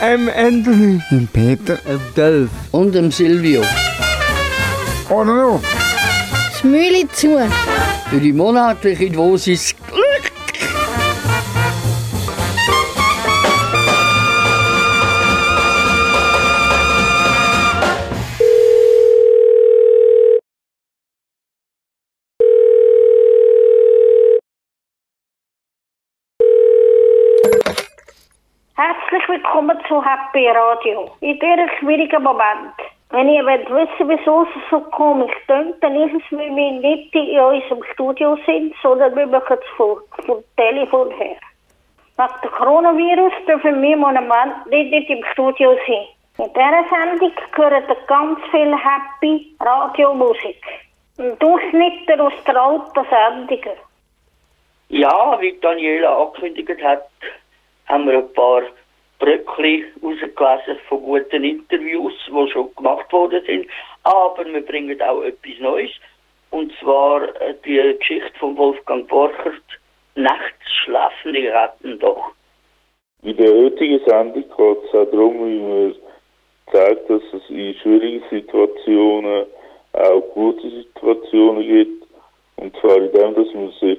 M. Anthony. Dem Peter. Dem Dolph. Und dem Silvio. Oder noch? Das Mühle zu. Für die monatliche Dosis Herzlich willkommen zu Happy Radio. In diesem schwierigen Moment. Wenn ihr wollt wissen, wieso es so komisch klingt, dann ist es, weil wir nicht in unserem Studio sind, sondern wir machen es vom, vom Telefon her. Nach dem Coronavirus dürfen wir im Moment nicht im Studio sein. In dieser Sendung gehört ganz viel Happy Radiomusik. Ein Durchschnitt aus der alten Sendungen. Ja, wie Daniela angekündigt hat, haben wir ein paar Bröckli rausgelesen von guten Interviews, die schon gemacht worden sind. Aber wir bringen auch etwas Neues. Und zwar äh, die Geschichte von Wolfgang Borchert, Nachtschlafende retten doch. In der heutigen Sendung geht es auch darum, wie man zeigt, dass es in schwierigen Situationen auch gute Situationen gibt. Und zwar in dem, dass man sich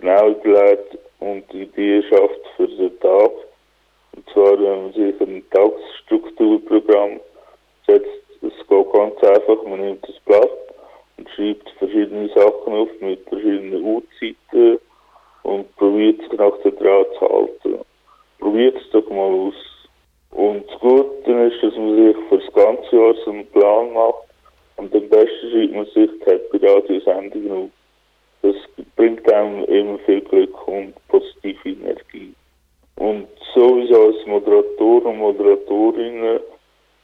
genau überlegt und Ideen schafft für den Tag. Und zwar, wenn man sich ein Tagesstrukturprogramm setzt, es geht ganz einfach, man nimmt das Blatt und schreibt verschiedene Sachen auf mit verschiedenen Uhrzeiten und probiert sich nach der Draht zu halten. Probiert es doch mal aus. Und das Gute ist, dass man sich für das ganze Jahr so einen Plan macht und am besten schreibt man sich die Happy Radio Sendungen auf. Das bringt einem immer viel Glück und positive Energie. Und sowieso als Moderator und Moderatorinnen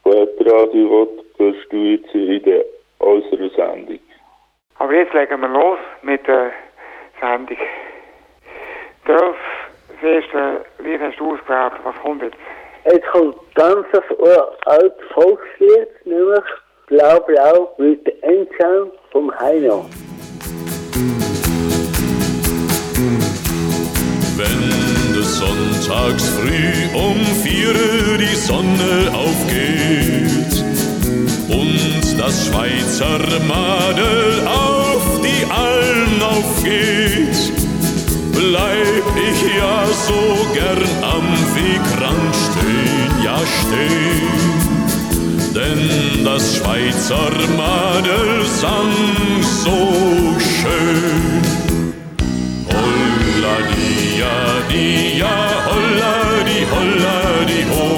von Radio gehörst du jetzt in der, unserer Sendung. Aber jetzt legen wir los mit der Sendung. Dolph, das erste Lied hast du ausgewählt. Was kommt jetzt? Jetzt kommt ganz ein altes Volkslied, nämlich Blau Blau mit der Endzone vom Heino. Wenn des Sonntags früh um vier die Sonne aufgeht und das Schweizer Madel auf die Alm aufgeht, bleib ich ja so gern am Wegrand stehen, ja stehen. Denn das Schweizer Madel sang so schön. Holla dia dia, holla di holla di ho.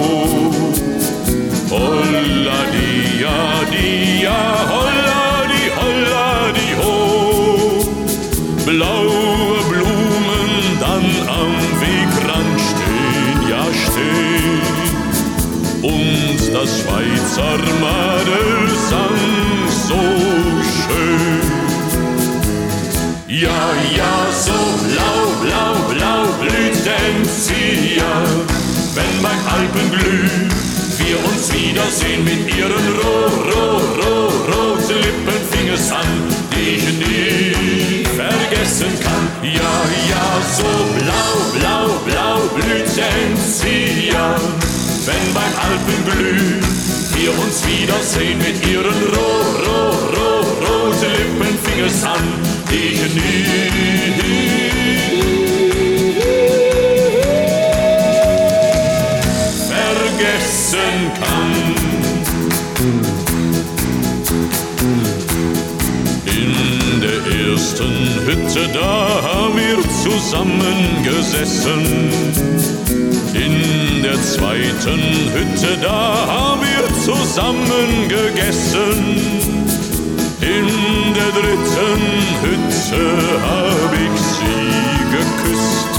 Holla dia dia, holla di holla di ho. Blaue Blumen dann am Wegrand stehen, ja stehen. Und das Schweizer Madel Alpenglüh wir uns wiedersehen mit ihren roh, roh, roh, roten Lippen fing es an, die ich nie vergessen kann. Ja, ja, so blau, blau, blau blüht Enzian, wenn beim Alpenglüh wir uns wiedersehen mit ihren roh, roh, roh, roten Lippen fing es an, die ich nie vergessen kann. In der ersten Hütte, da haben wir zusammengesessen. In der zweiten Hütte, da haben wir zusammen gegessen. In der dritten Hütte hab ich sie geküsst.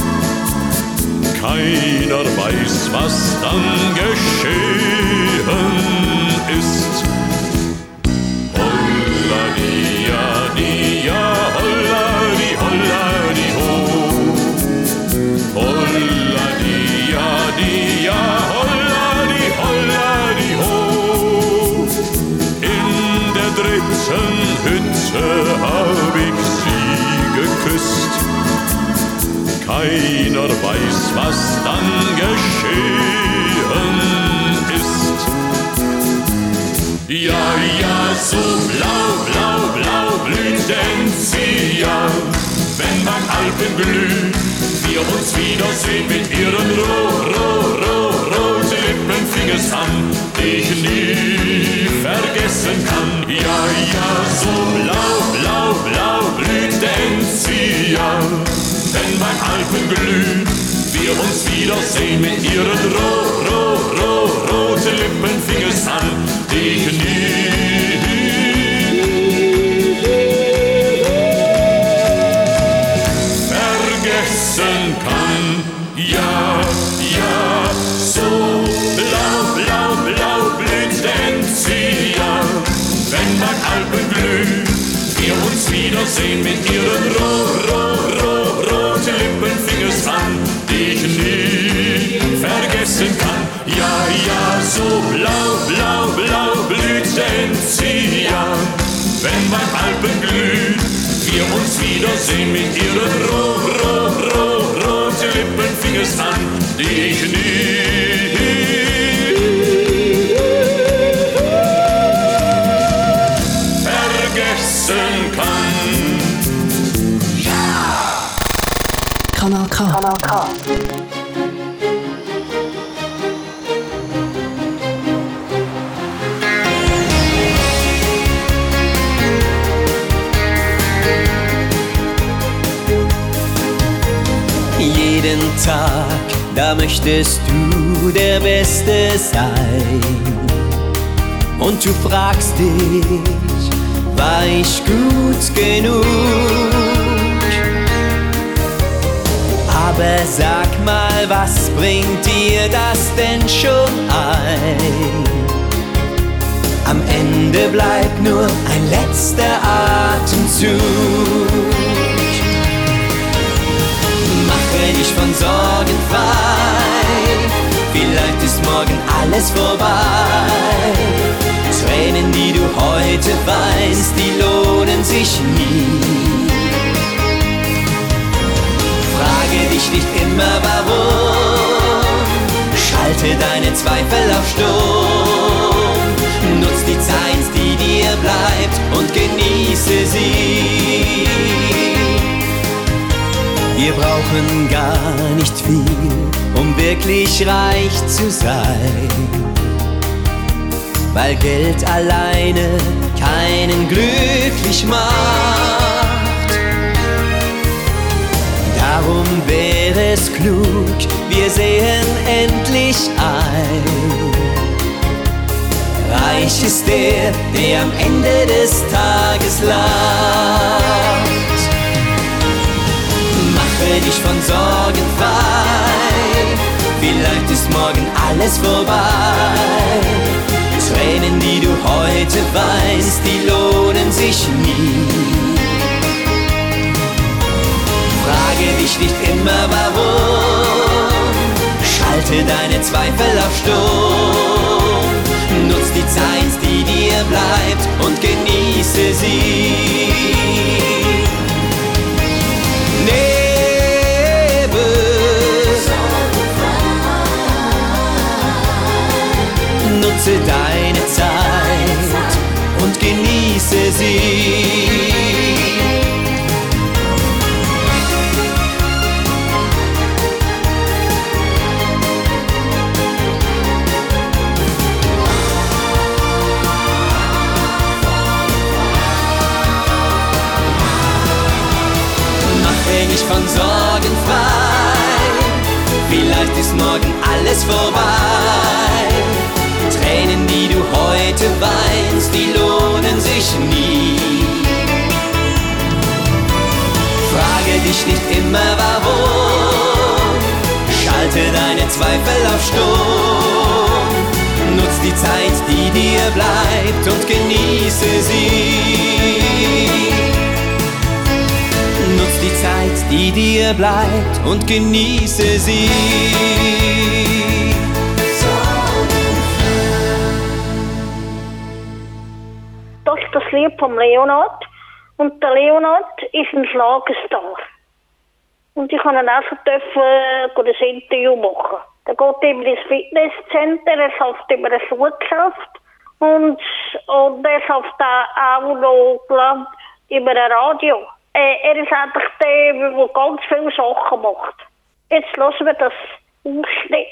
Keiner weiß, was dann geschehen ist. Holla dia dia, holla di holla di ho. Holla dia dia, holla di holla di ho. In der dritten Hütte hab ich sie geküsst. Keiner weiß, was dann geschehen ist. Ja, ja, so blau, blau, blau blüht Enzian. Wenn beim Alpenglüh wir uns wiedersehen mit ihren roh, roh, roh, roten Lippen fing es an, die ich nie vergessen kann. Ja, ja, so blau, blau, blau blüht Enzian. Wenn beim Alpenglüh wir uns wiedersehen mit ihren roh, roh, roh, roten Lippen fing es an, die ich nie vergessen kann. Ja, ja, so blau, blau, blau blüht Enzian. Wenn beim Alpenglüh wir uns wiedersehen mit ihren roh, roh, so blau, blau, blau blüht Enzian. Wenn beim Alpenglüh wir uns wiedersehen mit ihren roh, roh, roh, roten Lippen fing es an, die ich nie vergessen kann. Kanal K. Kanal K. da möchtest du der Beste sein. Und du fragst dich, war ich gut genug? Aber sag mal, was bringt dir das denn schon ein? Am Ende bleibt nur ein letzter Atemzug. Dich von Sorgen frei, vielleicht ist morgen alles vorbei. Tränen, die du heute weinst, die lohnen sich nie. Frage dich nicht immer warum, schalte deine Zweifel auf Sturm. Nutz die Zeit, die dir bleibt und genieße sie. Wir brauchen gar nicht viel, um wirklich reich zu sein. Weil Geld alleine keinen glücklich macht. Darum wäre es klug, wir sehen endlich ein. Reich ist der, der am Ende des Tages lacht. Mache dich von Sorgen frei, vielleicht ist morgen alles vorbei. Tränen, die du heute weinst, die lohnen sich nie. Frage dich nicht immer warum, schalte deine Zweifel auf Sturm. Nutz die Zeit, die dir bleibt und genieße sie. Und genieße sie. Das ist das Lied vom Leonard. Und der Leonard ist ein Schlagerstar. Und ich kann ihn einfach dürfen, äh, ein Interview machen. Der geht immer ins Fitnesscenter, er schafft immer eine Flugkraft. Und, und er schafft auch noch, glaub, über ein Radio. Äh, er ist einfach der, der ganz viele Sachen macht. Jetzt lassen wir das Ausschnitt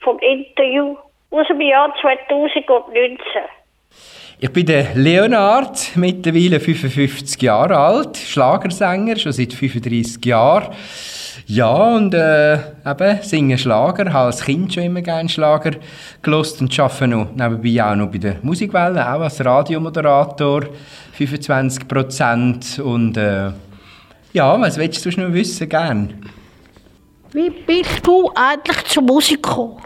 vom Interview aus dem Jahr 2019. Ich bin der Leonard, mittlerweile 55 Jahre alt, Schlagersänger, schon seit 35 Jahren. Ja, und äh, eben, singe Schlager, habe als Kind schon immer gerne Schlager gelost und arbeite noch, nebenbei auch noch bei der Musikwelle, auch als Radiomoderator, 25 Prozent. Und äh, ja, was willst du noch wissen, gern? Wie bist du eigentlich zur Musik gekommen?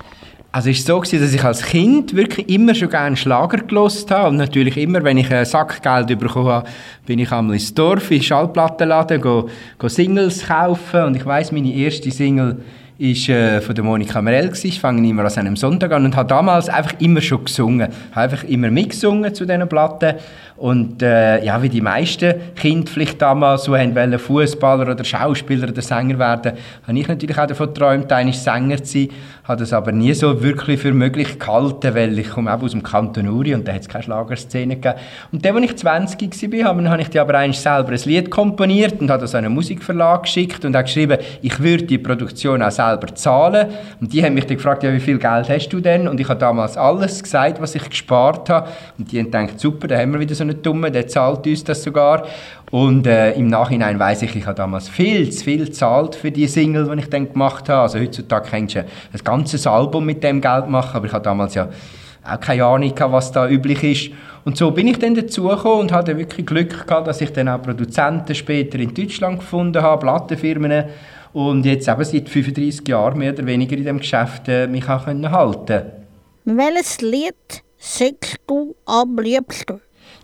Also es war so, dass ich als Kind wirklich immer schon gerne Schlager gelost habe und natürlich immer, wenn ich ein Sackgeld bekommen habe, bin ich einmal ins Dorf, in den Schallplattenladen, go, go Singles kaufen und ich weiß meine erste Single ist äh, von der Monika Merell. Ich fange immer an einem Sonntag an und habe damals einfach immer schon gesungen. Habe einfach immer mitgesungen zu diesen Platten und äh, ja, wie die meisten Kinder vielleicht damals so wollen, Fußballer oder Schauspieler oder Sänger werden, habe ich natürlich auch davon geträumt, einmal Sänger zu sein. Habe das aber nie so wirklich für möglich gehalten, weil ich komme auch aus dem Kanton Uri und da hat es keine Schlagerszene gegeben. Und dann, als ich 20 war, habe, ich dir aber eigentlich selber ein Lied komponiert und habe das an einen Musikverlag geschickt und habe geschrieben, ich würde die Produktion auch selber zahlen. Und die haben mich dann gefragt, ja, wie viel Geld hast du denn? Und ich habe damals alles gesagt, was ich gespart habe. Und die haben gedacht, super, da haben wir wieder so einen Dummen, der zahlt uns das sogar. Und äh, im Nachhinein weiß ich, ich habe damals viel zu viel gezahlt für die Single, die ich dann gemacht habe. Also heutzutage kannst du ein ganzes Album mit dem Geld machen, aber ich habe damals ja auch keine Ahnung was da üblich ist. Und so bin ich dann dazugekommen und hatte wirklich Glück gehabt, dass ich dann auch Produzenten später in Deutschland gefunden habe, Plattenfirmen und jetzt eben seit 35 Jahren mehr oder weniger in dem Geschäft äh, mich auch können. Welches Lied singst du am liebsten?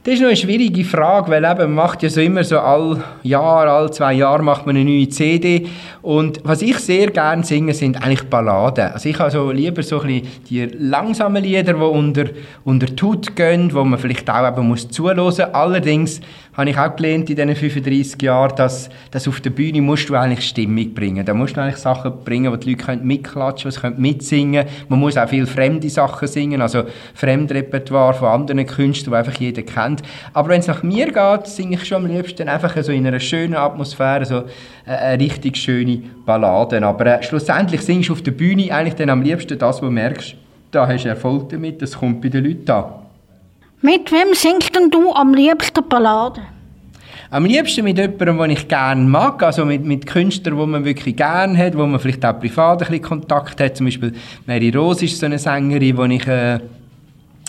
Das ist noch eine schwierige Frage, weil eben man macht ja so immer so all Jahr, all zwei Jahre macht man eine neue CD und was ich sehr gerne singe, sind eigentlich Balladen. Also ich habe so lieber so ein die langsamen Lieder, die unter, unter Tut gehen, wo man vielleicht auch eben muss zuhören muss. Allerdings habe ich auch gelernt in diesen 35 Jahren, dass, dass auf der Bühne musst du eigentlich Stimmung bringen. Da musst du eigentlich Sachen bringen, wo die Leute können mitklatschen können, mitsingen Man muss auch viel fremde Sachen singen, also Fremdrepertoire von anderen Künstlern, die einfach jeder kennt. Aber wenn es nach mir geht, singe ich schon am liebsten einfach so in einer schönen Atmosphäre, so eine, eine richtig schöne Ballade. Aber äh, schlussendlich singst du auf der Bühne eigentlich dann am liebsten das, wo du merkst, da hast du Erfolg damit, das kommt bei den Leuten an. Mit wem singst denn du am liebsten Balladen? Am liebsten mit jemandem, den ich gerne mag, also mit, mit Künstlern, die man wirklich gerne hat, wo man vielleicht auch privat ein bisschen Kontakt hat. Zum Beispiel Mary Rose ist so eine Sängerin, die ich äh,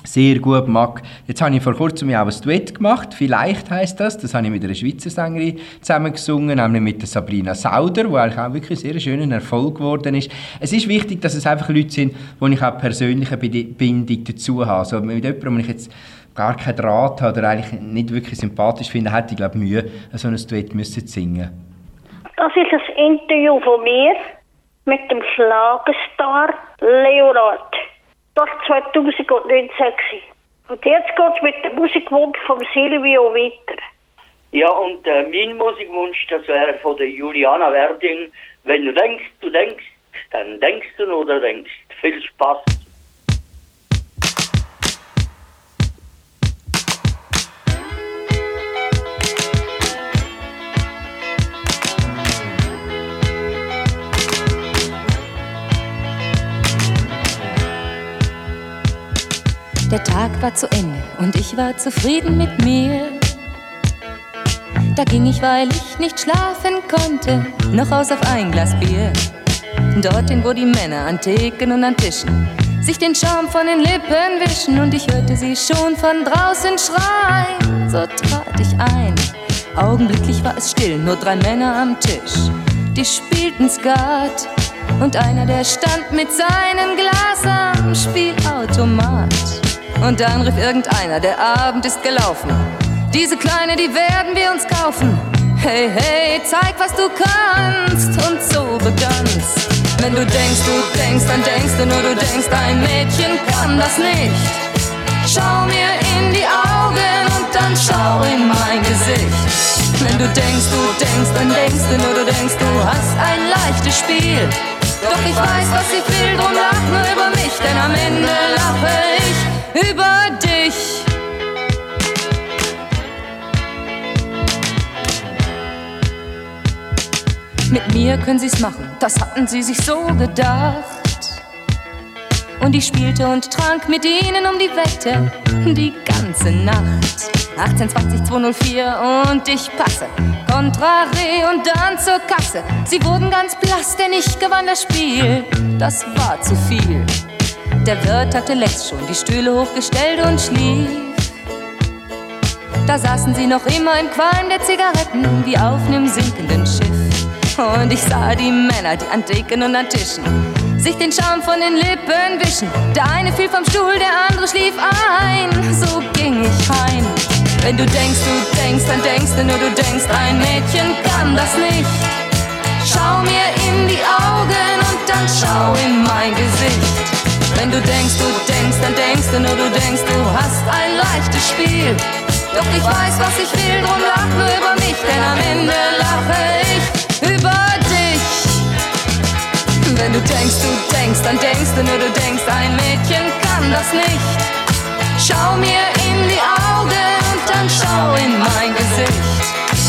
sehr gut mag. Jetzt habe ich vor kurzem auch ein Duett gemacht, «Vielleicht» heißt das. Das habe ich mit einer Schweizer Sängerin zusammen gesungen, nämlich mit der Sabrina Sauder, die eigentlich auch wirklich sehr schönen Erfolg geworden ist. Es ist wichtig, dass es einfach Leute sind, wo ich auch persönliche Bindung dazu habe. Also mit jemandem, wo ich jetzt gar keinen Draht habe oder eigentlich nicht wirklich sympathisch finde, hätte ich glaube Mühe, so ein Duett müssen singen. Das ist ein Interview von mir mit dem Schlagerstar Leonard. Das war 2019. Und jetzt geht es mit dem Musikwunsch von Silvio weiter. Ja, und äh, mein Musikwunsch, das wäre von der Juliana Werding. Wenn du denkst, du denkst, dann denkst du du denkst. Viel Spaß. Der Tag war zu Ende und ich war zufrieden mit mir. Da ging ich, weil ich nicht schlafen konnte, noch aus auf ein Glas Bier. Dorthin, wo die Männer an Theken und an Tischen sich den Schaum von den Lippen wischen und ich hörte sie schon von draußen schreien. So trat ich ein. Augenblicklich war es still, nur drei Männer am Tisch. Die spielten Skat und einer, der stand mit seinem Glas am Spielautomat. Und dann rief irgendeiner, der Abend ist gelaufen. Diese Kleine, die werden wir uns kaufen. Hey, hey, zeig, was du kannst. Und so begann's. Wenn du denkst, du denkst, dann denkst du nur, du denkst, ein Mädchen kann das nicht. Schau mir in die Augen und dann schau in mein Gesicht. Wenn du denkst, du denkst, dann denkst du nur, du denkst, du hast ein leichtes Spiel. Doch ich weiß, was ich will, drum lach nur über mich, denn am Ende lache ich über dich. Mit mir können sie's machen, das hatten sie sich so gedacht. Und ich spielte und trank mit ihnen um die Wette die ganze Nacht. 18, 20, 204 und ich passe. Kontrare und dann zur Kasse. Sie wurden ganz blass, denn ich gewann das Spiel. Das war zu viel. Der Wirt hatte längst schon die Stühle hochgestellt und schlief. Da saßen sie noch immer im Qualm der Zigaretten, wie auf nem sinkenden Schiff. Und ich sah die Männer, die an Theken und an Tischen sich den Schaum von den Lippen wischen. Der eine fiel vom Stuhl, der andere schlief ein. So ging ich heim. Wenn du denkst, du denkst, dann denkst du nur, du denkst, ein Mädchen kann das nicht. Schau mir in die Augen und dann schau in mein Gesicht. Wenn du denkst, du denkst, dann denkst du nur, du denkst, du hast ein leichtes Spiel. Doch ich weiß, was ich will, drum lach nur über mich, denn am Ende lache ich über dich. Wenn du denkst, du denkst, dann denkst du nur, du denkst, ein Mädchen kann das nicht. Schau mir in die Augen und dann schau in mein Gesicht.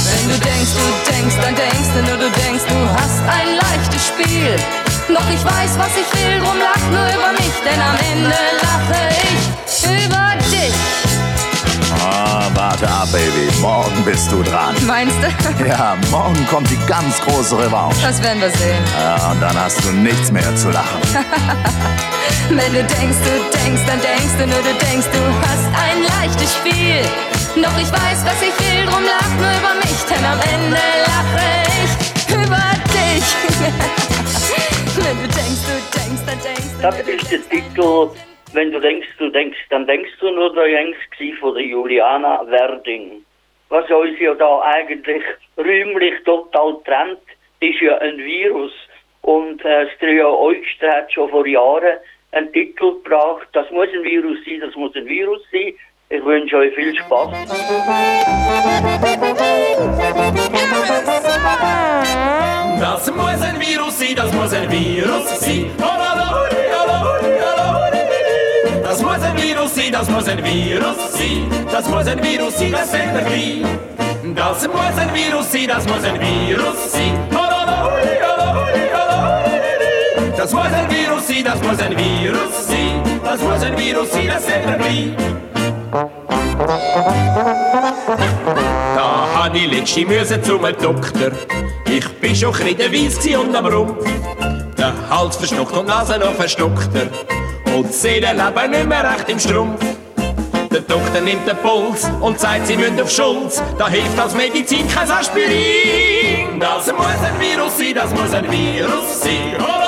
Wenn du denkst, du denkst, dann denkst du nur, du denkst, du hast ein leichtes Spiel. Doch ich weiß, was ich will, drum lach nur über mich, denn am Ende lache ich über dich. Ah, warte ab, Baby. Morgen bist du dran. Meinst du? Ja, morgen kommt die ganz große Revanche. Das werden wir sehen. Ja, und dann hast du nichts mehr zu lachen. Wenn du denkst, du denkst, dann denkst du nur, du denkst, du hast ein leichtes Spiel. Doch ich weiß, was ich will, drum lach nur über mich, denn am Ende lache ich über dich. Wenn du denkst, du denkst, dann denkst du. Das ist der Titel, wenn du denkst, du denkst, dann denkst du nur der Jens gsi von der Juliana Werding. Was uns ja da eigentlich räumlich total trennt, ist ja ein Virus. Und äh, das Trio Eugster hat schon vor Jahren einen Titel gebracht. Das muss ein Virus sein, das muss ein Virus sein. Ich wünsche euch viel Spaß. Das muss ein Virus sein, das muss ein Virus sein. Holalahuli, holalahuli, holalahuli. Das muss ein Virus sein, das muss ein Virus sein. Das muss ein Virus sein, das sehen wir gleich. Das muss ein Virus sein, das muss ein Virus sein. Holalahuli, holalahuli, holalahuli. Das muss ein Virus sein, das muss ein Virus sein. Das muss ein Virus sein, das sehen wir gleich. Da han ich letzte müssen zum Doktor. Ich bin schon kreidenweiss gsi und am Rumpf. Der Hals verstockt und Nase noch verstockter. Und Seele leben nicht mehr recht im Strumpf. Der Doktor nimmt den Puls und sagt, sie müssen auf Schulz. Da hilft als Medizin kein Aspirin. Das muss ein Virus sein, das muss ein Virus sein.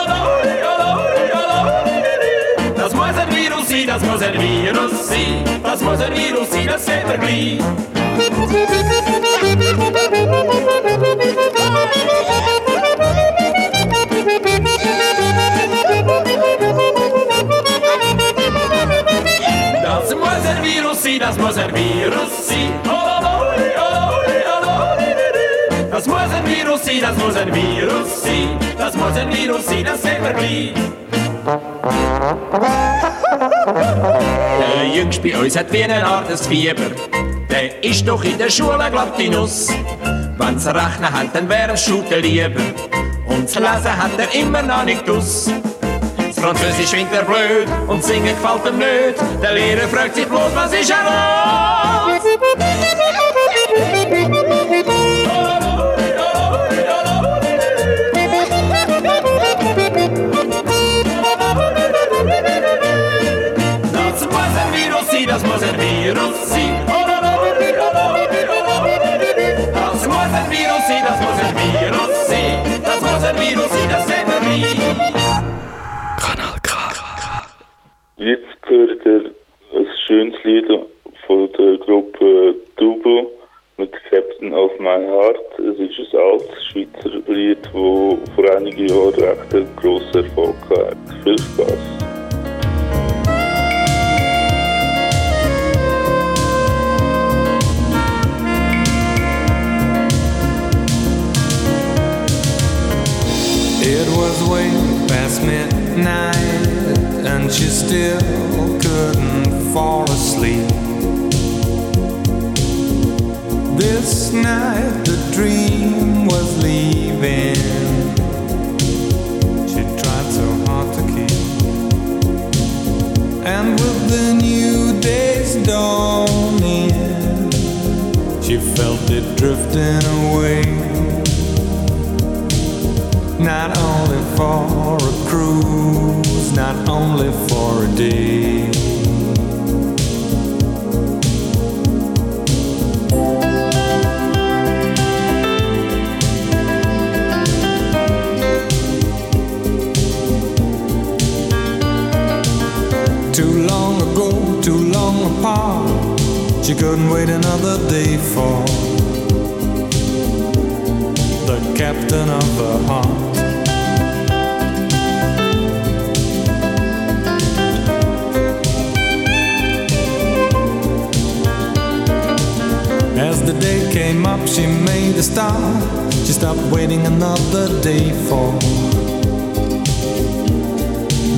Ein Virus sein, das muss ein Virus sein. Das muss ein Virus sein, das sehen wir gleich. Das muss ein Virus sein, das muss ein Virus sein. Holalahuli, holalahuli, holalahuli. Das ein ein ein Jüngste bei uns hat wie eine Art des Fieber. Der ist doch in der Schule glatt die Nuss. Wenn's Rechnen hat, dann wär's Schuten lieber. Und das Lesen hat er immer noch nicht aus. Das Französisch findet er blöd und Singen gefällt ihm nicht. Der Lehrer fragt sich bloß, was ist er los? Muss ein Virus sein. Das muss ein Virus sein, das muss ein Virus sein. Das muss ein Virus night, the dream was leaving. She tried so hard to keep, and with the new day's dawning, she felt it drifting away. Not only for a cruise, not only for a day. Apart, she couldn't wait another day for the captain of her heart. As the day came up, she made a start. She stopped waiting another day for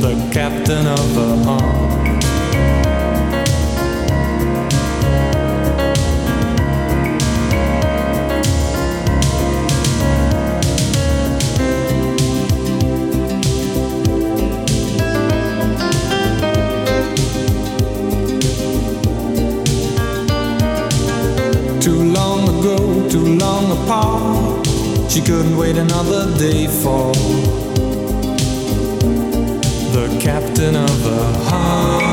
the captain of her heart. Too long apart. She couldn't wait another day for the captain of the heart.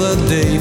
Another day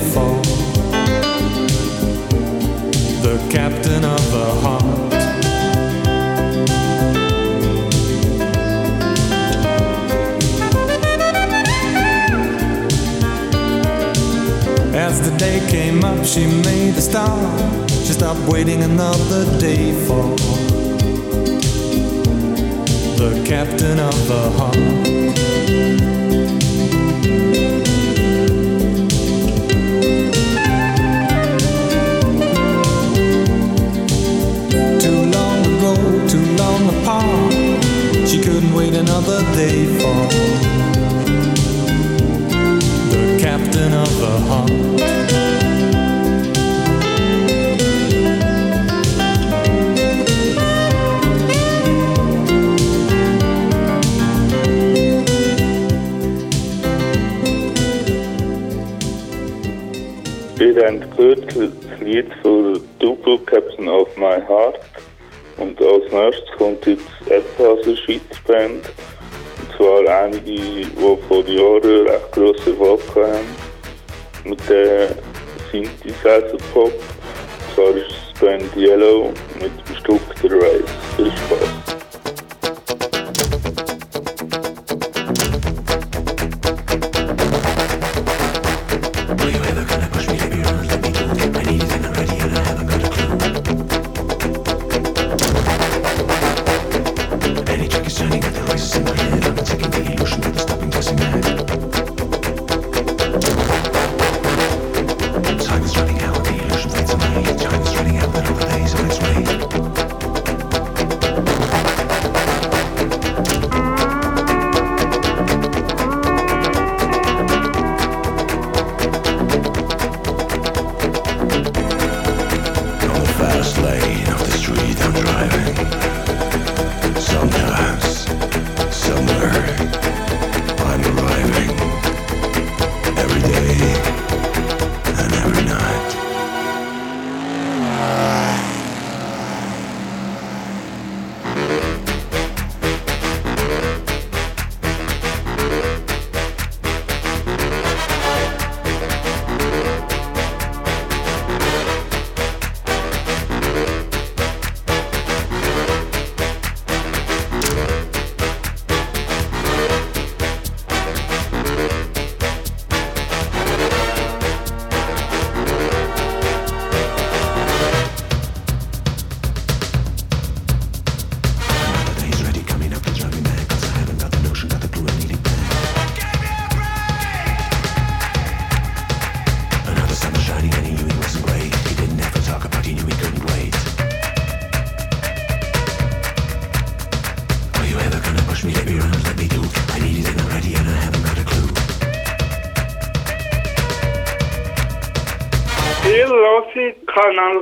Habt gehört das Lied von Double Captain of My Heart. Und als nächstes kommt jetzt ebenfalls eine Schweizer Band. Und zwar einige, die vor Jahren recht grossen Erfolg haben. Mit der Synthesizer Pop. Und zwar ist es Band Yellow mit dem Stück The Race. Viel Spaß.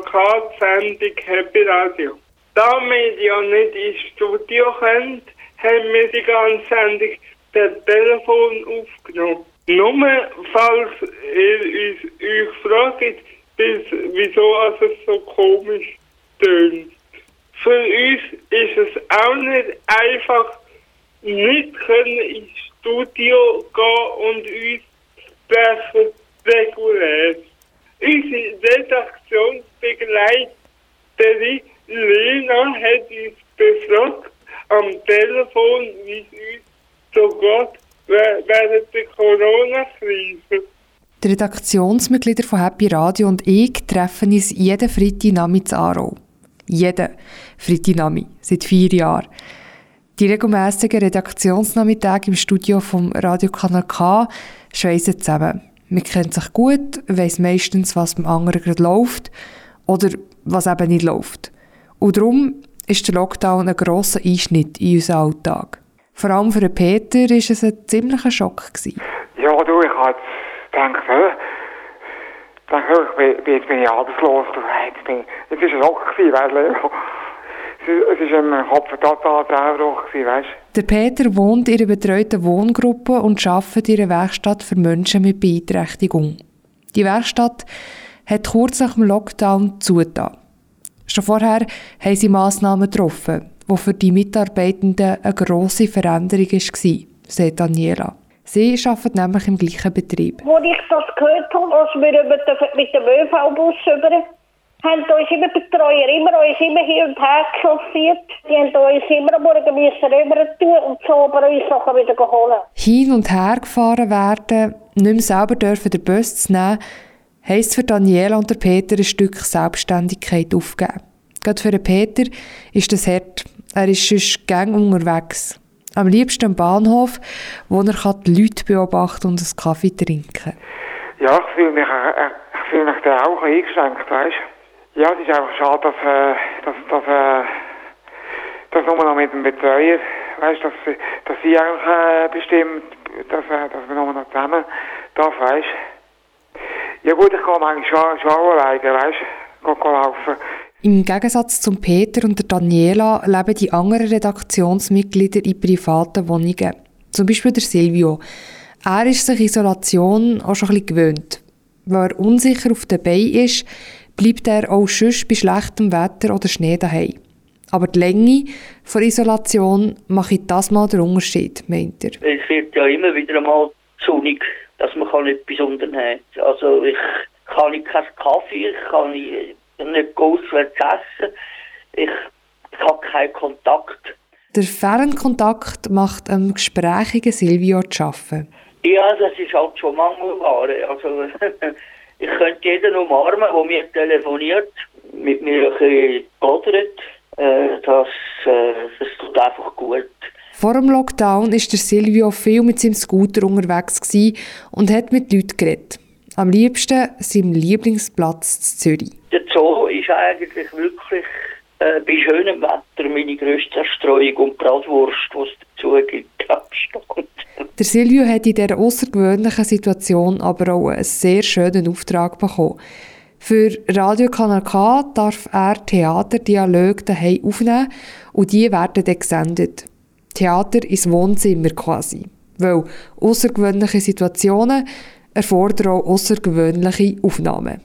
Kanal K, die Sendung Happy Radio. Da wir ja nicht ins Studio können, haben wir die ganze Sendung per Telefon aufgenommen. Nur falls ihr euch fragt, wieso es so komisch tönt. Für uns ist es auch nicht einfach, nicht können ins Studio gehen und uns treffen regulär. Unsere Redaktionsbegleiterin Lena hat uns befragt am Telefon, wie es uns so geht während der Corona-Krise. Die Redaktionsmitglieder von Happy Radio und ich treffen uns jeden Freitagnachmittag in Aarau. Jeden Freitagnachmittag, seit vier Jahren. Die regelmäßigen Redaktionsnachmittage im Studio vom Radiokanal K schweissen zusammen. Man kennt sich gut, weiss meistens, was beim anderen gerade läuft oder was eben nicht läuft. Und darum ist der Lockdown ein grosser Einschnitt in unseren Alltag. Vor allem für Peter war es ein ziemlicher Schock. Gewesen. Ja, du, ich habe gedacht, hä? Ich dachte, ich bin, jetzt bin ich arbeitslos. Du, jetzt bin jetzt ist ein Schock weißt du. Es war ein Kopf total Zusammenbruch, weißt Der Peter wohnt in einer betreuten Wohngruppe und arbeitet in einer Werkstatt für Menschen mit Beeinträchtigung. Die Werkstatt hat kurz nach dem Lockdown zugetan. Schon vorher haben sie Massnahmen getroffen, die für die Mitarbeitenden eine grosse Veränderung war, sagt Daniela. Sie arbeitet nämlich im gleichen Betrieb. Als ich das gehört habe, als wir mit dem ÖV-Bus über haben uns immer Betreuer immer uns immer hier und her chauffiert. Die haben uns immer am Morgen müssen rüber tun und so aber uns nachher wieder geholt. Hin und her gefahren werden, nicht mehr selber dürfen den Bus zu nehmen, heisst für Daniela und Peter ein Stück Selbstständigkeit aufgeben. Gerade für den Peter ist das hart. Er ist sonst gang unterwegs. Am liebsten am Bahnhof, wo er die Leute beobachten und einen Kaffee trinken kann. Ja, ich fühle mich, äh, ich fühle mich da auch eingeschränkt, weißt Ja, es ist einfach schade, dass, äh, dass, dass, äh, dass nur noch mit dem Betreuer, weißt dass, dass sie eigentlich äh, bestimmt, dass, äh, dass wir nur noch zusammen darf, weißt Ja gut, ich kann eigentlich schon, schon alleine, weißt du, laufen. Im Gegensatz zum Peter und der Daniela leben die anderen Redaktionsmitglieder in privaten Wohnungen. Zum Beispiel der Silvio. Er ist sich Isolation auch schon ein bisschen gewöhnt. Weil er unsicher auf den Beinen ist, bleibt er auch sonst bei schlechtem Wetter oder Schnee daheim. Aber die Länge der Isolation macht das mal den Unterschied, meint er. Es wird ja immer wieder einmal sonnig, dass man etwas unternehmen kann. Also ich kann nicht keinen Kaffee, ich kann nicht auswärts essen. Ich, habe keinen Kontakt. Der Fernkontakt macht einem gesprächigen Silvio zu arbeiten. Ja, das ist halt schon Mangelware. Also, ich könnte jeden umarmen, der mir telefoniert, mit mir ein bisschen. Äh, das, äh, das tut einfach gut. Vor dem Lockdown war der Silvio viel mit seinem Scooter unterwegs und hat mit Leuten geredet. Am liebsten seinem Lieblingsplatz in Zürich. Der Zoo ist eigentlich wirklich äh, bei schönem Wetter meine grösste Zerstreuung und Bratwurst, die es dazu gibt, Abstand. Der Silvio hat in dieser außergewöhnlichen Situation aber auch einen sehr schönen Auftrag bekommen. Für Radio Kanal K darf er Theaterdialoge daheim aufnehmen und die werden dann gesendet. Theater ins Wohnzimmer quasi. Weil außergewöhnliche Situationen erfordern auch außergewöhnliche Aufnahmen.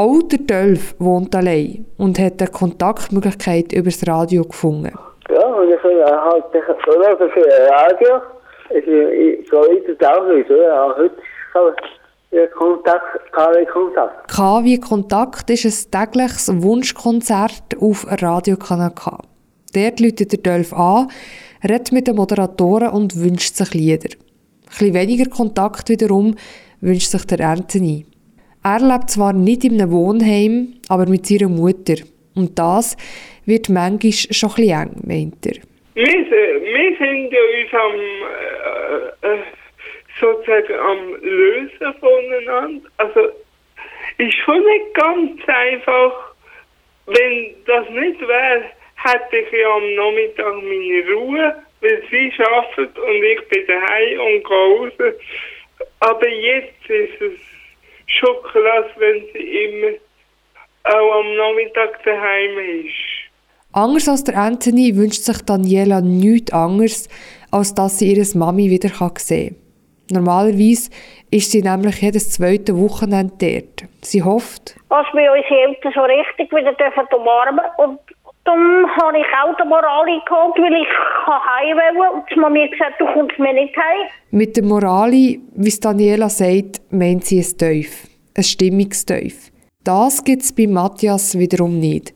Auch der Tölf wohnt allein und hat eine Kontaktmöglichkeit über das Radio gefunden. Ja, und ich höre halt oder für Radio. Ich, gehe auch nicht, oder? Auch heute Kontakt, KW Kontakt. KW Kontakt ist ein tägliches Wunschkonzert auf Radiokanal K. Dort läutet der Tölf an, redet mit den Moderatoren und wünscht sich Lieder. Ein bisschen weniger Kontakt wiederum wünscht sich der Anthony. Er lebt zwar nicht in einem Wohnheim, aber mit seiner Mutter. Und das wird manchmal schon ein eng, meint er. Wir, wir sind ja uns am, äh, äh, sozusagen am Lösen voneinander. Also, ist schon nicht ganz einfach. Wenn das nicht wäre, hätte ich ja am Nachmittag meine Ruhe, weil sie arbeitet und ich bin daheim und gehe raus. Aber jetzt ist es schon krass, wenn sie immer auch am Nachmittag daheim ist. Anders als der Anthony wünscht sich Daniela nichts anderes, als dass sie ihre Mami wieder sehen kann. Normalerweise ist sie nämlich jedes zweite Wochenende dort. Sie hofft, Als wir unsere Eltern so richtig wieder dürfen umarmen und dann habe ich auch den Morali geholt, weil ich heim wollte. Und die Mami hat gesagt, du kommst mir nicht heim. mit der Morali, wie es Daniela sagt, meint sie ein Teuf. Ein Stimmungsteuf. Das gibt es bei Matthias wiederum nicht.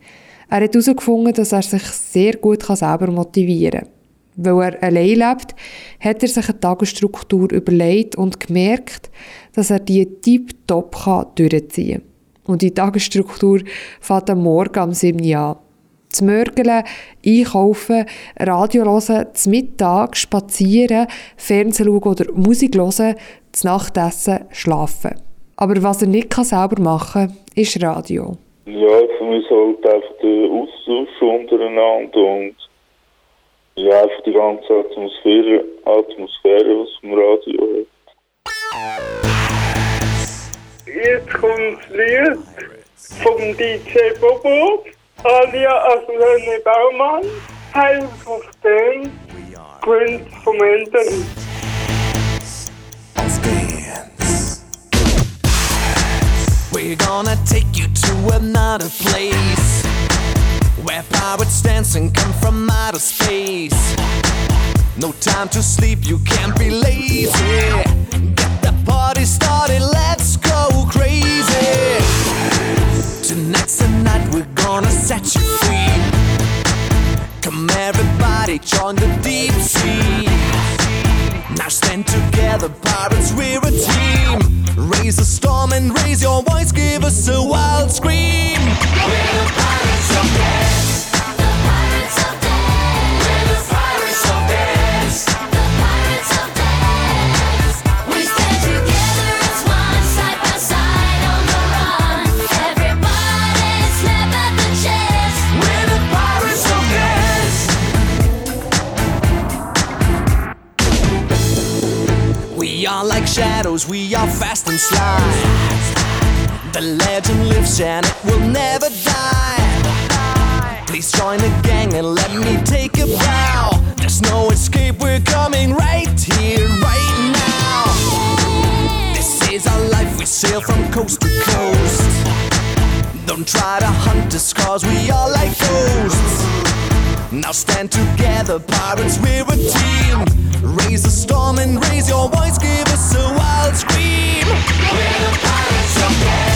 Er hat herausgefunden, dass er sich sehr gut selber motivieren kann. Weil er allein lebt, hat er sich eine Tagesstruktur überlegt und gemerkt, dass er die tiptop durchziehen kann. Und die Tagesstruktur fängt am Morgen am 7 Uhr an. Zu mörgeln, einkaufen, Radio hören, zu Mittag spazieren, Fernsehen schauen oder Musik hören, zu Nachtessen, schlafen. Aber was er nicht kann selber machen kann, ist Radio. Ja, für mich halt einfach der Austausch untereinander und ja, einfach die ganze Atmosphäre, Atmosphäre was vom Radio hat. Jetzt kommt das Lied vom DJ Bobo, Alia Aslane Baumann, Heil of Dance, Prince vom Anthony. We're gonna take you to another place where pirates dance and come from outer space. No time to sleep, you can't be lazy. Get the party started, let's Tonight's the night we're gonna set you free. Come everybody, join the deep sea. Now stand together, pirates, we're a team. Raise a storm and raise your voice, give us a wild scream. And it will never die. Please join the gang and let me take a bow. There's no escape, we're coming right here, right now. This is our life, we sail from coast to coast. Don't try to hunt us, cause we are like ghosts. Now stand together, pirates, we're a team. Raise a storm and raise your voice, give us a wild scream. We're the pirates of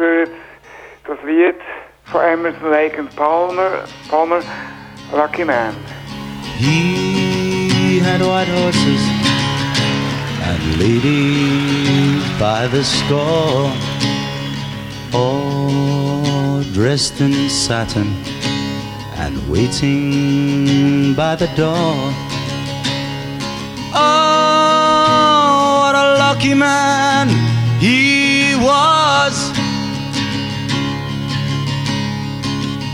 ihr das Lied von Emerson Lake and Palmer, Palmer, Lucky Man. He had white horses and ladies by the score, all dressed in satin and waiting by the door. Oh, what a lucky man he was.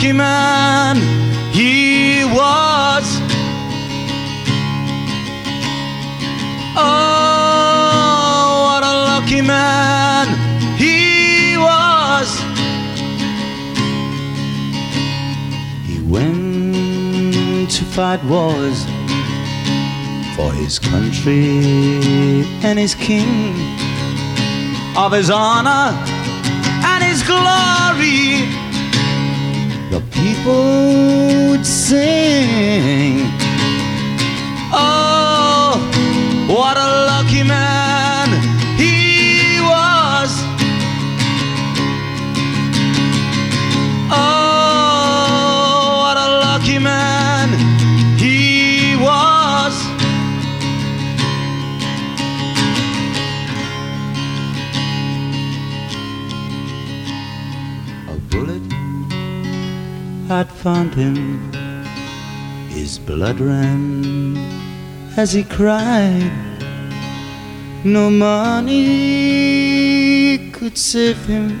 lucky man he was. Oh, what a lucky man he was. He went to fight wars for his country and his king, of his honor and his glory. People would sing. Oh, had found him. His blood ran as he cried. No money could save him,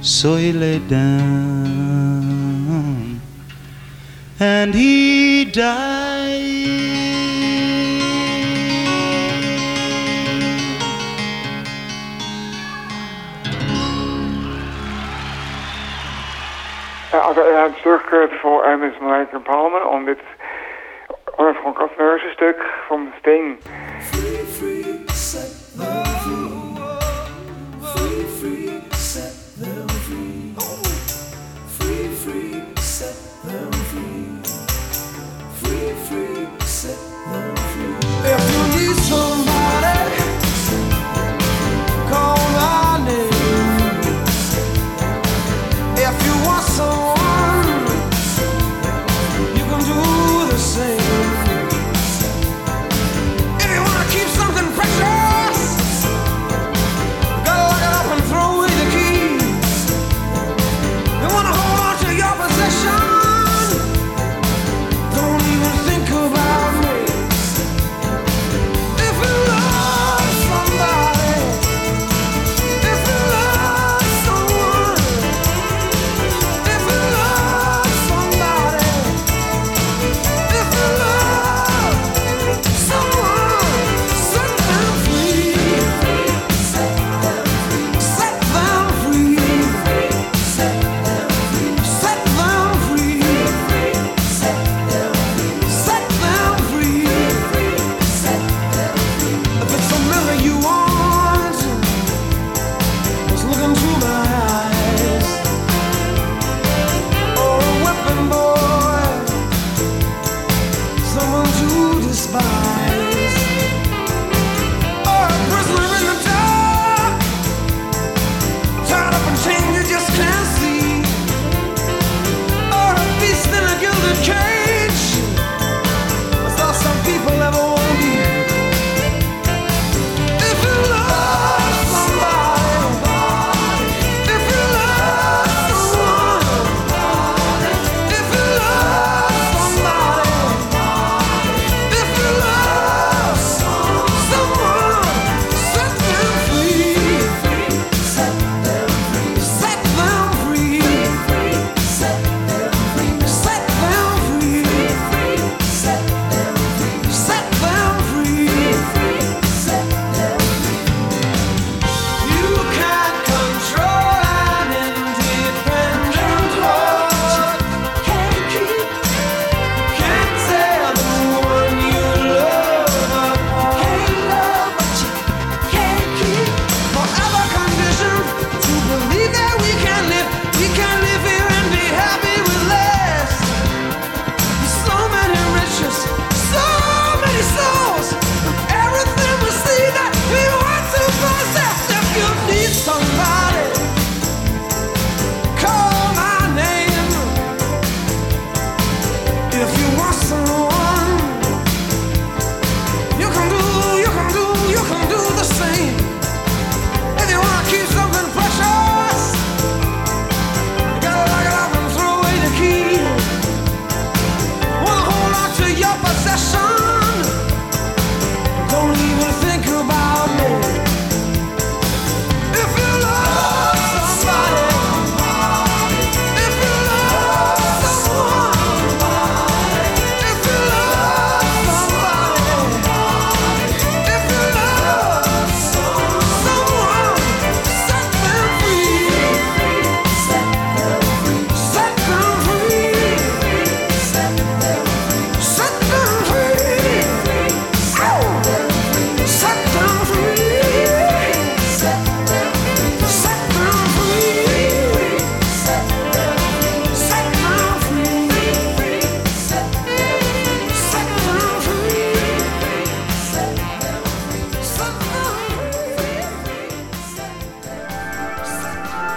so he lay down and he died. Ja, also er hat zurückgehört von Amos Malek Palmer und jetzt oder von ganz neues Stück vom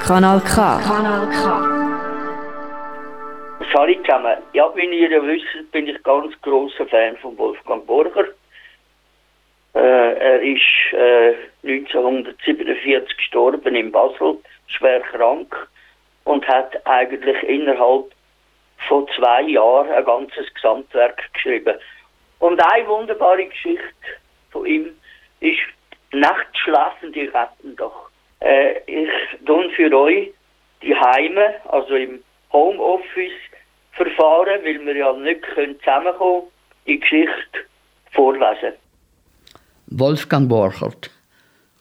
Kanal K. Kanal K. Hallo zusammen. Ja, wie ihr wisst, bin ich ganz großer Fan von Wolfgang Borcher. Äh, er ist äh, 1947 gestorben in Basel, schwer krank und hat eigentlich innerhalb von zwei Jahren ein ganzes Gesamtwerk geschrieben. Und eine wunderbare Geschichte von ihm ist Nachts schlafen die Ratten doch. Äh, ich tun für euch die Heime, also im Homeoffice verfahren, weil wir ja nicht können zusammenkommen die Geschichte vorlesen. Wolfgang Borchert.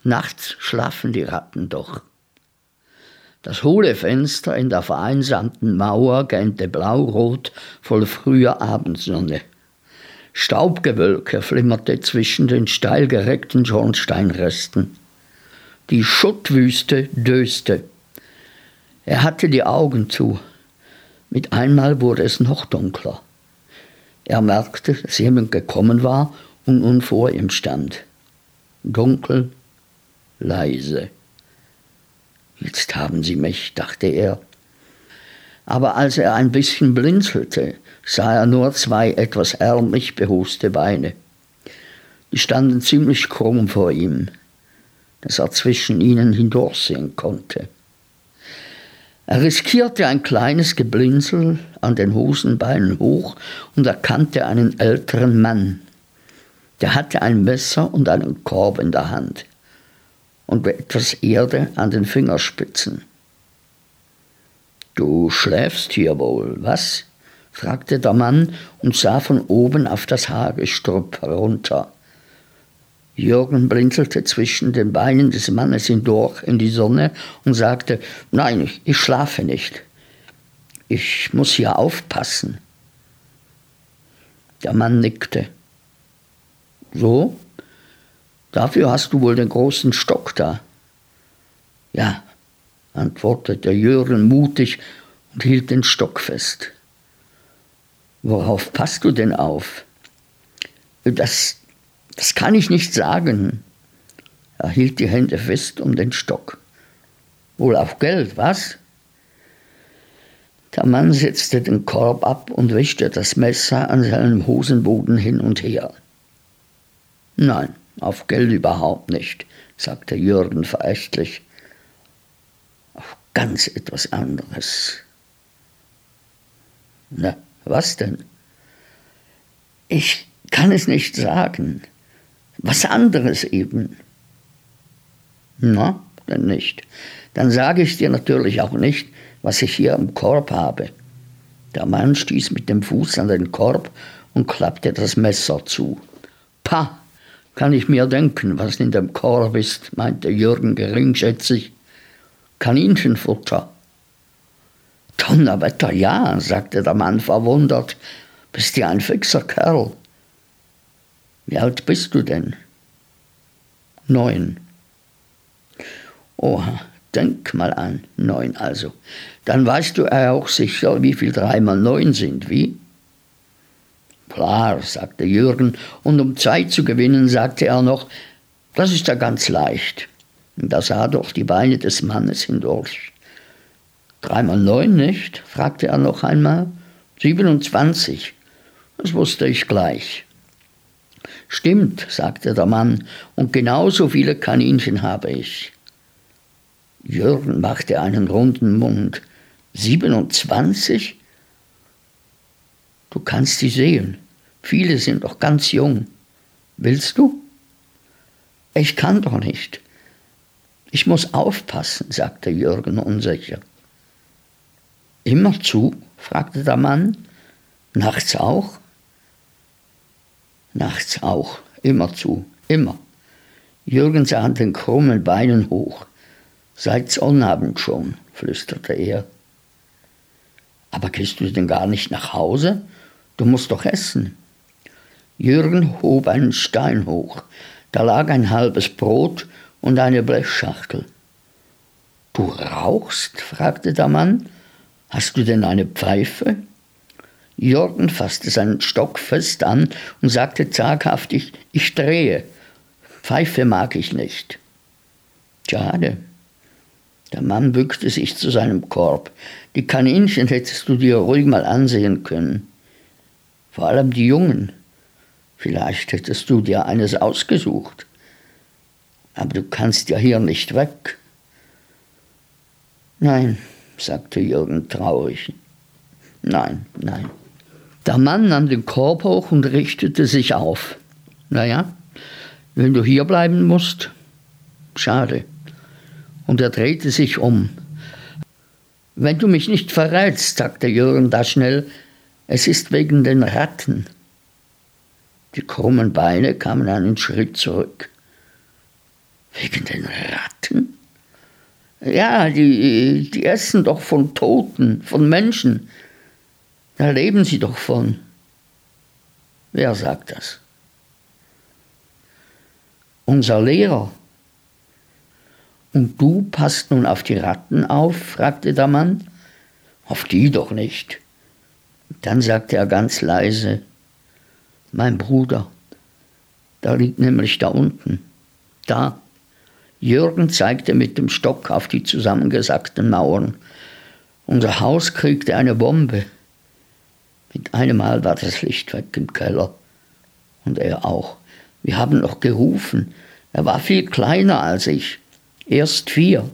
Nachts schlafen die Ratten doch. Das hohle Fenster in der vereinsamten Mauer gähnte blaurot voll früher Abendsonne. Staubgewölke flimmerte zwischen den steil gereckten Schornsteinresten. Die Schuttwüste döste. Er hatte die Augen zu. Mit einmal wurde es noch dunkler. Er merkte, dass jemand gekommen war und nun vor ihm stand. Dunkel, leise. Jetzt haben sie mich, dachte er. Aber als er ein bisschen blinzelte, sah er nur zwei etwas ärmlich behuste Beine. Die standen ziemlich krumm vor ihm, dass er zwischen ihnen hindurchsehen konnte. Er riskierte ein kleines Geblinzel an den Hosenbeinen hoch und erkannte einen älteren Mann. Der hatte ein Messer und einen Korb in der Hand und etwas Erde an den Fingerspitzen. Du schläfst hier wohl, was? fragte der Mann und sah von oben auf das Hagelstrupp herunter. Jürgen blinzelte zwischen den Beinen des Mannes hindurch in die Sonne und sagte, nein, ich schlafe nicht. Ich muss hier aufpassen. Der Mann nickte. So? Dafür hast du wohl den großen Stock da. Ja, antwortete Jürgen mutig und hielt den Stock fest. Worauf passt du denn auf? Das, das kann ich nicht sagen. Er hielt die Hände fest um den Stock. Wohl auf Geld, was? Der Mann setzte den Korb ab und wischte das Messer an seinem Hosenboden hin und her. Nein, auf Geld überhaupt nicht, sagte Jürgen verächtlich. Auf ganz etwas anderes. Na, was denn? Ich kann es nicht sagen. Was anderes eben. Na, dann nicht. Dann sage ich dir natürlich auch nicht, was ich hier im Korb habe. Der Mann stieß mit dem Fuß an den Korb und klappte das Messer zu. Pah, kann ich mir denken, was in dem Korb ist, meinte Jürgen geringschätzig. Kaninchenfutter. Donnerwetter, ja, sagte der Mann verwundert. Bist ja ein fixer Kerl. Wie alt bist du denn? Neun. Oha, denk mal an, neun also. Dann weißt du ja auch sicher, wie viel drei mal neun sind, wie? Klar, sagte Jürgen, und um Zeit zu gewinnen, sagte er noch, das ist ja ganz leicht. Und da sah durch die Beine des Mannes hindurch. Dreimal neun, nicht? fragte er noch einmal. 27. Das wusste ich gleich. Stimmt, sagte der Mann, und genauso viele Kaninchen habe ich. Jürgen machte einen runden Mund. 27? Du kannst sie sehen. Viele sind noch ganz jung. Willst du? Ich kann doch nicht. Ich muss aufpassen, sagte Jürgen unsicher. Immer zu? fragte der Mann. Nachts auch? Nachts auch, immer zu, immer. Jürgen sah an den krummen Beinen hoch. Seit Sonnabend schon, flüsterte er. Aber gehst du denn gar nicht nach Hause? Du musst doch essen. Jürgen hob einen Stein hoch. Da lag ein halbes Brot und eine Blechschachtel. Du rauchst? fragte der Mann. Hast du denn eine Pfeife? Jürgen fasste seinen Stock fest an und sagte zaghaftig, ich drehe. Pfeife mag ich nicht. Schade. Der Mann bückte sich zu seinem Korb. Die Kaninchen hättest du dir ruhig mal ansehen können. Vor allem die Jungen. Vielleicht hättest du dir eines ausgesucht. Aber du kannst ja hier nicht weg. Nein, sagte Jürgen traurig. Nein, nein. Der Mann nahm den Korb hoch und richtete sich auf. Naja, wenn du hier bleiben musst, schade. Und er drehte sich um. Wenn du mich nicht verrätst, sagte Jürgen da schnell, es ist wegen den Ratten. Die krummen Beine kamen einen Schritt zurück. Wegen den Ratten? Ja, die, die essen doch von Toten, von Menschen. Da leben sie doch von. Wer sagt das? Unser Lehrer. Und du passt nun auf die Ratten auf? fragte der Mann. Auf die doch nicht. Dann sagte er ganz leise, mein Bruder, da liegt nämlich da unten, da. Jürgen zeigte mit dem Stock auf die zusammengesackten Mauern. Unser Haus kriegte eine Bombe. Mit einem Mal war das Licht weg im Keller. Und er auch. Wir haben noch gerufen. Er war viel kleiner als ich. Erst vier.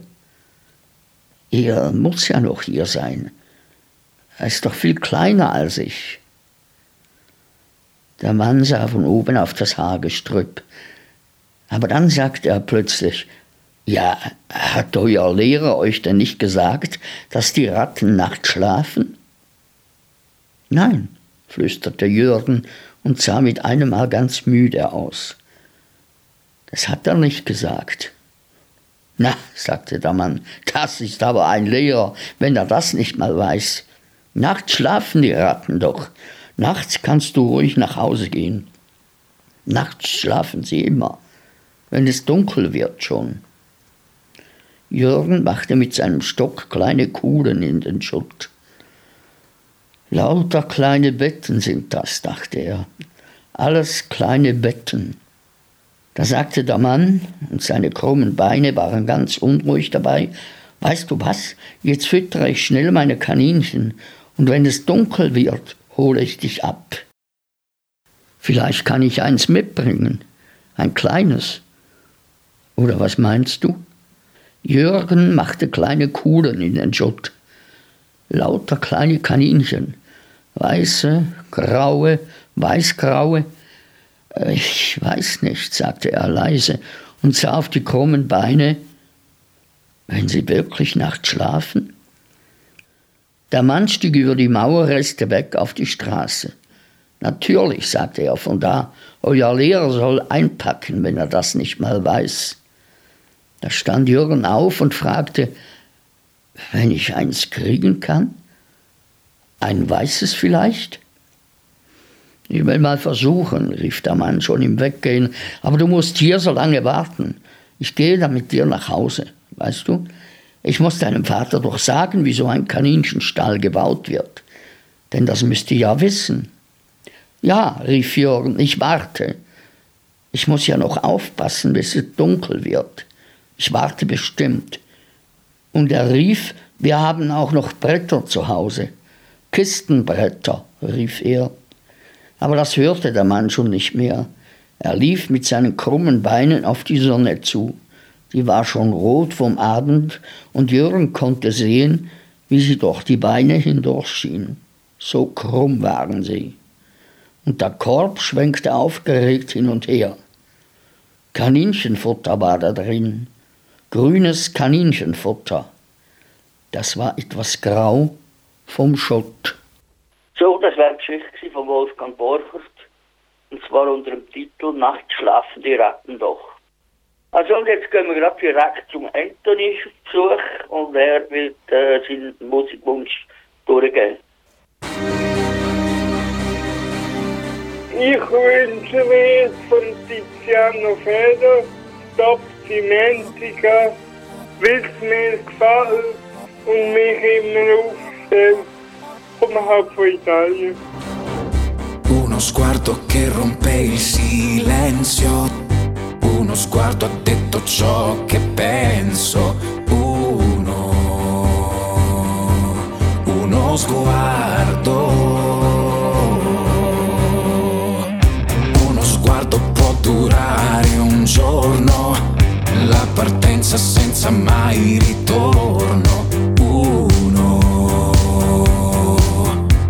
Er muss ja noch hier sein. Er ist doch viel kleiner als ich. Der Mann sah von oben auf das Haargestrüpp. Aber dann sagte er plötzlich, ja, hat euer Lehrer euch denn nicht gesagt, dass die Ratten nachts schlafen? Nein, flüsterte Jürgen und sah mit einem Mal ganz müde aus. Das hat er nicht gesagt. Na, sagte der Mann, das ist aber ein Lehrer, wenn er das nicht mal weiß. Nachts schlafen die Ratten doch. Nachts kannst du ruhig nach Hause gehen. Nachts schlafen sie immer wenn es dunkel wird schon. Jürgen machte mit seinem Stock kleine Kuhlen in den Schutt. Lauter kleine Betten sind das, dachte er. Alles kleine Betten. Da sagte der Mann, und seine krummen Beine waren ganz unruhig dabei, weißt du was, jetzt füttere ich schnell meine Kaninchen, und wenn es dunkel wird, hole ich dich ab. Vielleicht kann ich eins mitbringen, ein kleines. Oder was meinst du? Jürgen machte kleine Kuhlen in den Schutt. Lauter kleine Kaninchen. Weiße, graue, weißgraue. Äh, ich weiß nicht, sagte er leise und sah auf die krummen Beine. Wenn sie wirklich nachts schlafen? Der Mann stieg über die Mauerreste weg auf die Straße. Natürlich, sagte er von da, euer Lehrer soll einpacken, wenn er das nicht mal weiß. Da stand Jürgen auf und fragte, wenn ich eins kriegen kann? Ein weißes vielleicht? Ich will mal versuchen, rief der Mann schon im Weggehen, aber du musst hier so lange warten. Ich gehe dann mit dir nach Hause, weißt du? Ich muss deinem Vater doch sagen, wie so ein Kaninchenstall gebaut wird. Denn das müsst ihr ja wissen. Ja, rief Jürgen, ich warte. Ich muss ja noch aufpassen, bis es dunkel wird. Ich warte bestimmt. Und er rief, wir haben auch noch Bretter zu Hause. Kistenbretter, rief er. Aber das hörte der Mann schon nicht mehr. Er lief mit seinen krummen Beinen auf die Sonne zu. Die war schon rot vom Abend und Jürgen konnte sehen, wie sie durch die Beine hindurch schien. So krumm waren sie. Und der Korb schwenkte aufgeregt hin und her. Kaninchenfutter war da drin grünes Kaninchenfutter. Das war etwas grau vom Schott. So, das war die Geschichte von Wolfgang Borchert. Und zwar unter dem Titel Nachts schlafen die Ratten doch. Also und jetzt gehen wir gerade direkt zum Anthony Besuch und er wird äh, seinen Musikwunsch durchgehen. Ich wünsche mir von Tiziano Feder Stop dimentica, wist mijn vader en mijn hoofdstijl omhoog voor Italië. Uno sguardo che rompe il silenzio, uno sguardo ha detto ciò che penso, uno, uno sguardo. può durare un giorno la partenza senza mai ritorno. Uno,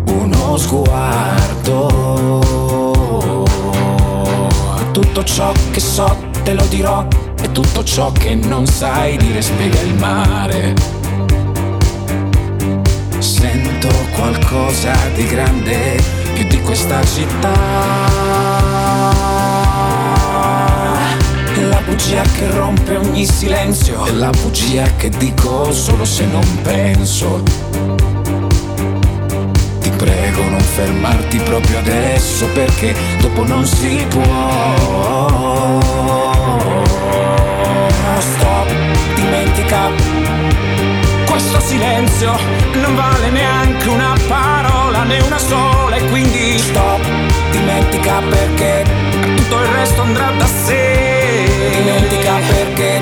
uno sguardo. Tutto ciò che so te lo dirò e tutto ciò che non sai dire spiega il mare. Sento qualcosa di grande più di questa città. Bugia che rompe ogni silenzio è la bugia che dico solo se non penso. Ti prego non fermarti proprio adesso perché dopo non si può. Stop, dimentica questo silenzio non vale neanche una parola né una sola e quindi stop, dimentica perché tutto il resto andrà da sé. Dimentica perché,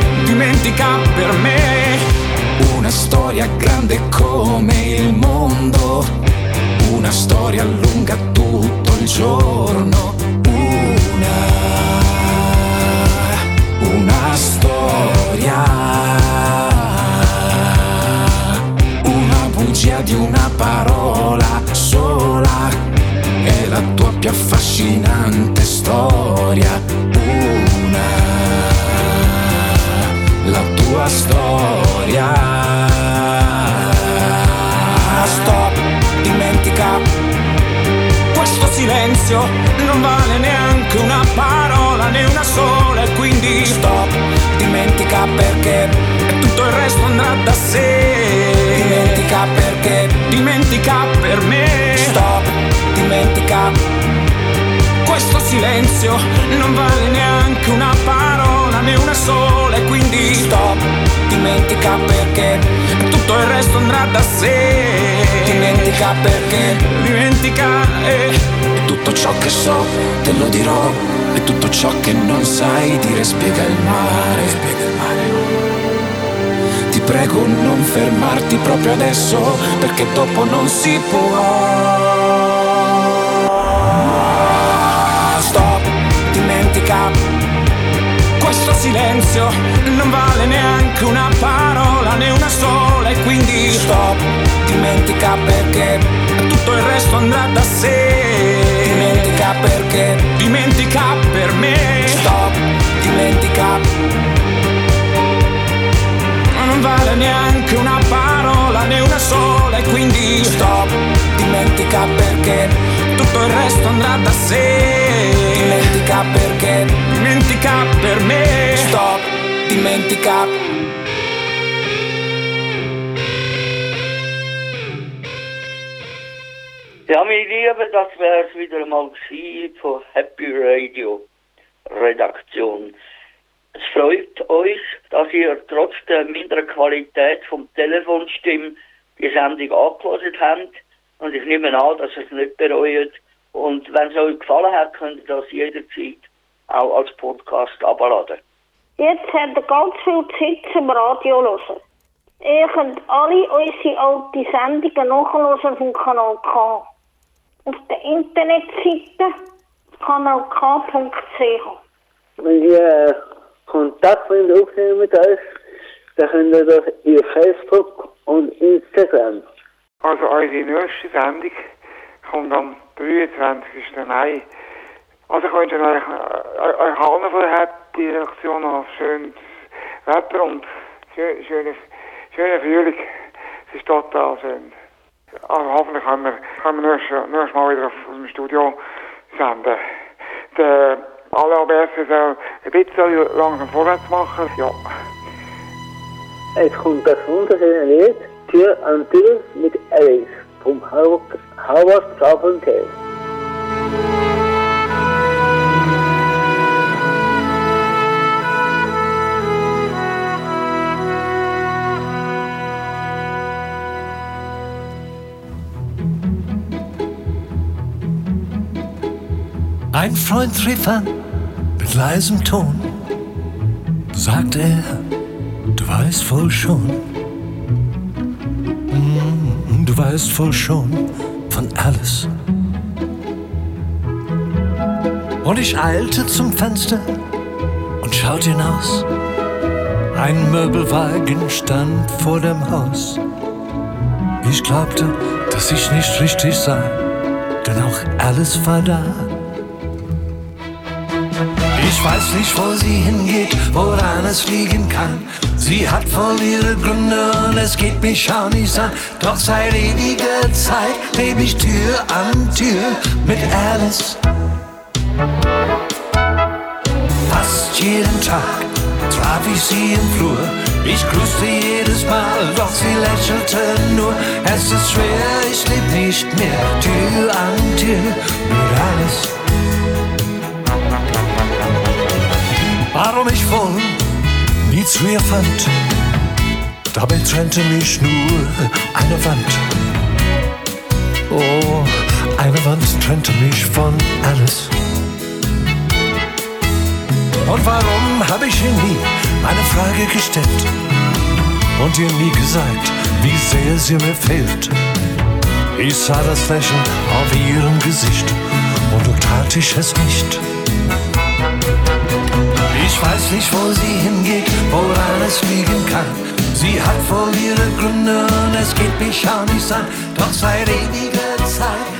silenzio non vale neanche una parola né una sola e quindi stop dimentica perché tutto il resto andrà da sé. Dimentica perché dimentica per me. Stop dimentica. Questo silenzio non vale neanche una parola né una sola e quindi stop dimentica perché tutto il resto andrà da sé. Dimentica perché dimentica e tutto ciò che so te lo dirò. E tutto ciò che non sai dire spiega il mare. Spiega il mare. Ti prego non fermarti proprio adesso perché dopo non si può. Stop dimentica. Questo silenzio non vale neanche una parola né una sola e quindi stop dimentica perché tutto il resto andrà da sé dimentica perché. Dimentica per me. Stop dimentica. Non vale neanche una parola né una sola e quindi stop dimentica perché. tutto il resto andrà da sé. Dimentica perché. Dimentica per me. Stop dimentica Meine Lieben, das wäre es wieder mal von Happy Radio Redaktion. Es freut euch, dass ihr trotz der minderen Qualität vom Telefonstimme die Sendung angehört habt. Und ich nehme an, dass ihr es nicht bereut. Und wenn es euch gefallen hat, könnt ihr das jederzeit auch als Podcast abladen. Jetzt habt ihr ganz viel Zeit zum Radio hören. Ihr könnt alle unsere alten Sendungen nachhören vom Kanal K. Auf der Internetseite kanalk.ch. Wenn ihr äh, Kontakt wollt aufnehmen mit uns, dann könnt ihr das über Facebook und Instagram. Also unsere nächste Sendung kommt am 23. Mai. Also ich wünsche euch, äh, euch allen von der Happy Reaktion noch schönes Wetter und schön, schöne, schöne Frühling. Es ist total schön. Also hoffentlich können wir, können wir nächstes, nächstes Mal wieder auf dem Studio senden. Der alle Alberten soll ein bisschen langsam vorwärts machen. Ja. Es kommt das wunderschöne Lied Tür an Tür mit Alice vom Howard, Howard Carpenter. Ein Freund rief an mit leisem Ton, sagte er, du weißt wohl schon, mm, du weißt voll schon von Alice. Und ich eilte zum Fenster und schaute hinaus. Ein Möbelwagen stand vor dem Haus. Ich glaubte, dass ich nicht richtig sah, denn auch Alice war da. Ich weiß nicht, wo sie hingeht, woran es liegen kann. Sie hat voll ihre Gründe und es geht mich auch nicht an. Doch seit ewiger Zeit lebe ich Tür an Tür mit Alice. Fast jeden Tag traf ich sie im Flur. Ich grüßte jedes Mal, doch sie lächelte nur. Es ist schwer, ich leb nicht mehr Tür an Tür mit Alice. Warum ich wohl zu ihr fand, dabei trennte mich nur eine Wand. Oh, eine Wand trennte mich von Alice. Und warum habe ich ihr nie eine Frage gestellt und ihr nie gesagt, wie sehr sie mir fehlt? Ich sah das Lächeln auf ihrem Gesicht und doch tat ich es nicht. Ich weiß nicht, wo sie hingeht, woran es liegen kann. Sie hat wohl ihre Gründe und es geht mich auch nicht an. Doch seit ewiger Zeit